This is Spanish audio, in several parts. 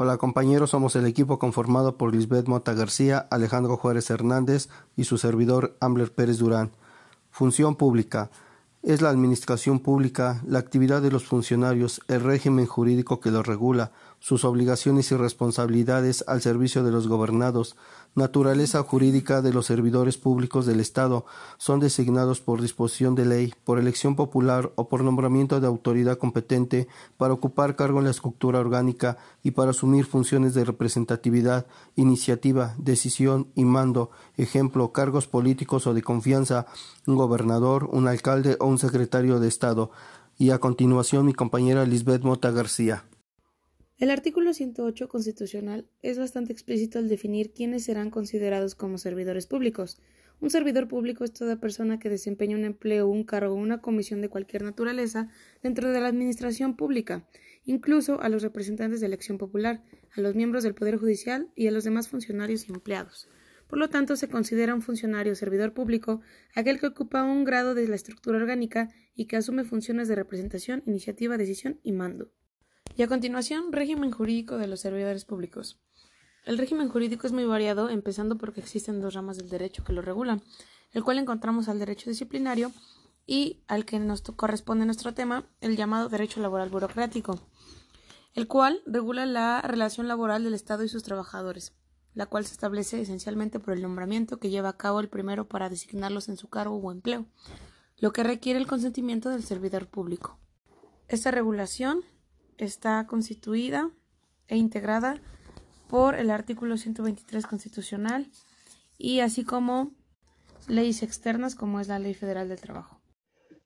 Hola compañeros, somos el equipo conformado por Lisbeth Mota García, Alejandro Juárez Hernández y su servidor Ambler Pérez Durán. Función pública. Es la administración pública, la actividad de los funcionarios, el régimen jurídico que lo regula, sus obligaciones y responsabilidades al servicio de los gobernados, naturaleza jurídica de los servidores públicos del Estado, son designados por disposición de ley, por elección popular o por nombramiento de autoridad competente para ocupar cargo en la estructura orgánica y para asumir funciones de representatividad, iniciativa, decisión y mando, ejemplo, cargos políticos o de confianza, un gobernador, un alcalde o un secretario de Estado. Y a continuación mi compañera Lisbeth Mota García. El artículo 108 constitucional es bastante explícito al definir quiénes serán considerados como servidores públicos. Un servidor público es toda persona que desempeña un empleo, un cargo o una comisión de cualquier naturaleza dentro de la administración pública, incluso a los representantes de elección popular, a los miembros del Poder Judicial y a los demás funcionarios y empleados. Por lo tanto, se considera un funcionario servidor público aquel que ocupa un grado de la estructura orgánica y que asume funciones de representación, iniciativa, decisión y mando. Y a continuación, régimen jurídico de los servidores públicos. El régimen jurídico es muy variado, empezando porque existen dos ramas del derecho que lo regulan, el cual encontramos al derecho disciplinario y al que nos corresponde nuestro tema, el llamado derecho laboral burocrático, el cual regula la relación laboral del Estado y sus trabajadores, la cual se establece esencialmente por el nombramiento que lleva a cabo el primero para designarlos en su cargo o empleo, lo que requiere el consentimiento del servidor público. Esta regulación está constituida e integrada por el artículo 123 constitucional y así como leyes externas como es la Ley Federal del Trabajo.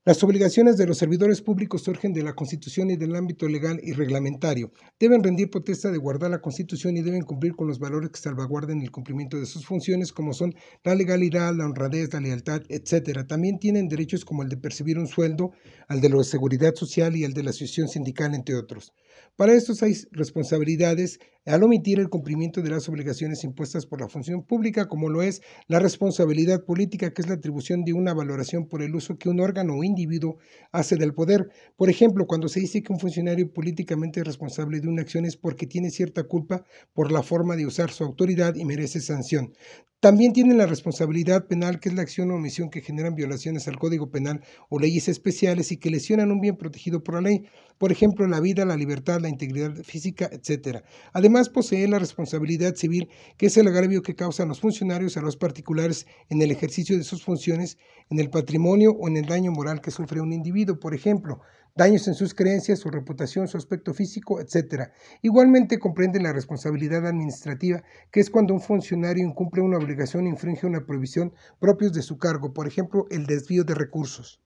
Las obligaciones de los servidores públicos surgen de la Constitución y del ámbito legal y reglamentario. Deben rendir protesta de guardar la Constitución y deben cumplir con los valores que salvaguarden el cumplimiento de sus funciones, como son la legalidad, la honradez, la lealtad, etc. También tienen derechos como el de percibir un sueldo, el de la seguridad social y el de la asociación sindical, entre otros. Para estos hay responsabilidades al omitir el cumplimiento de las obligaciones impuestas por la función pública, como lo es la responsabilidad política, que es la atribución de una valoración por el uso que un órgano o individuo hace del poder. Por ejemplo, cuando se dice que un funcionario políticamente es responsable de una acción es porque tiene cierta culpa por la forma de usar su autoridad y merece sanción. También tienen la responsabilidad penal, que es la acción o omisión que generan violaciones al Código Penal o leyes especiales y que lesionan un bien protegido por la ley, por ejemplo, la vida, la libertad, la integridad física, etc. Además, posee la responsabilidad civil, que es el agravio que causan los funcionarios a los particulares en el ejercicio de sus funciones, en el patrimonio o en el daño moral que sufre un individuo, por ejemplo, daños en sus creencias, su reputación, su aspecto físico, etc. Igualmente comprenden la responsabilidad administrativa, que es cuando un funcionario incumple una obligación obligación infringe una prohibición propios de su cargo, por ejemplo el desvío de recursos.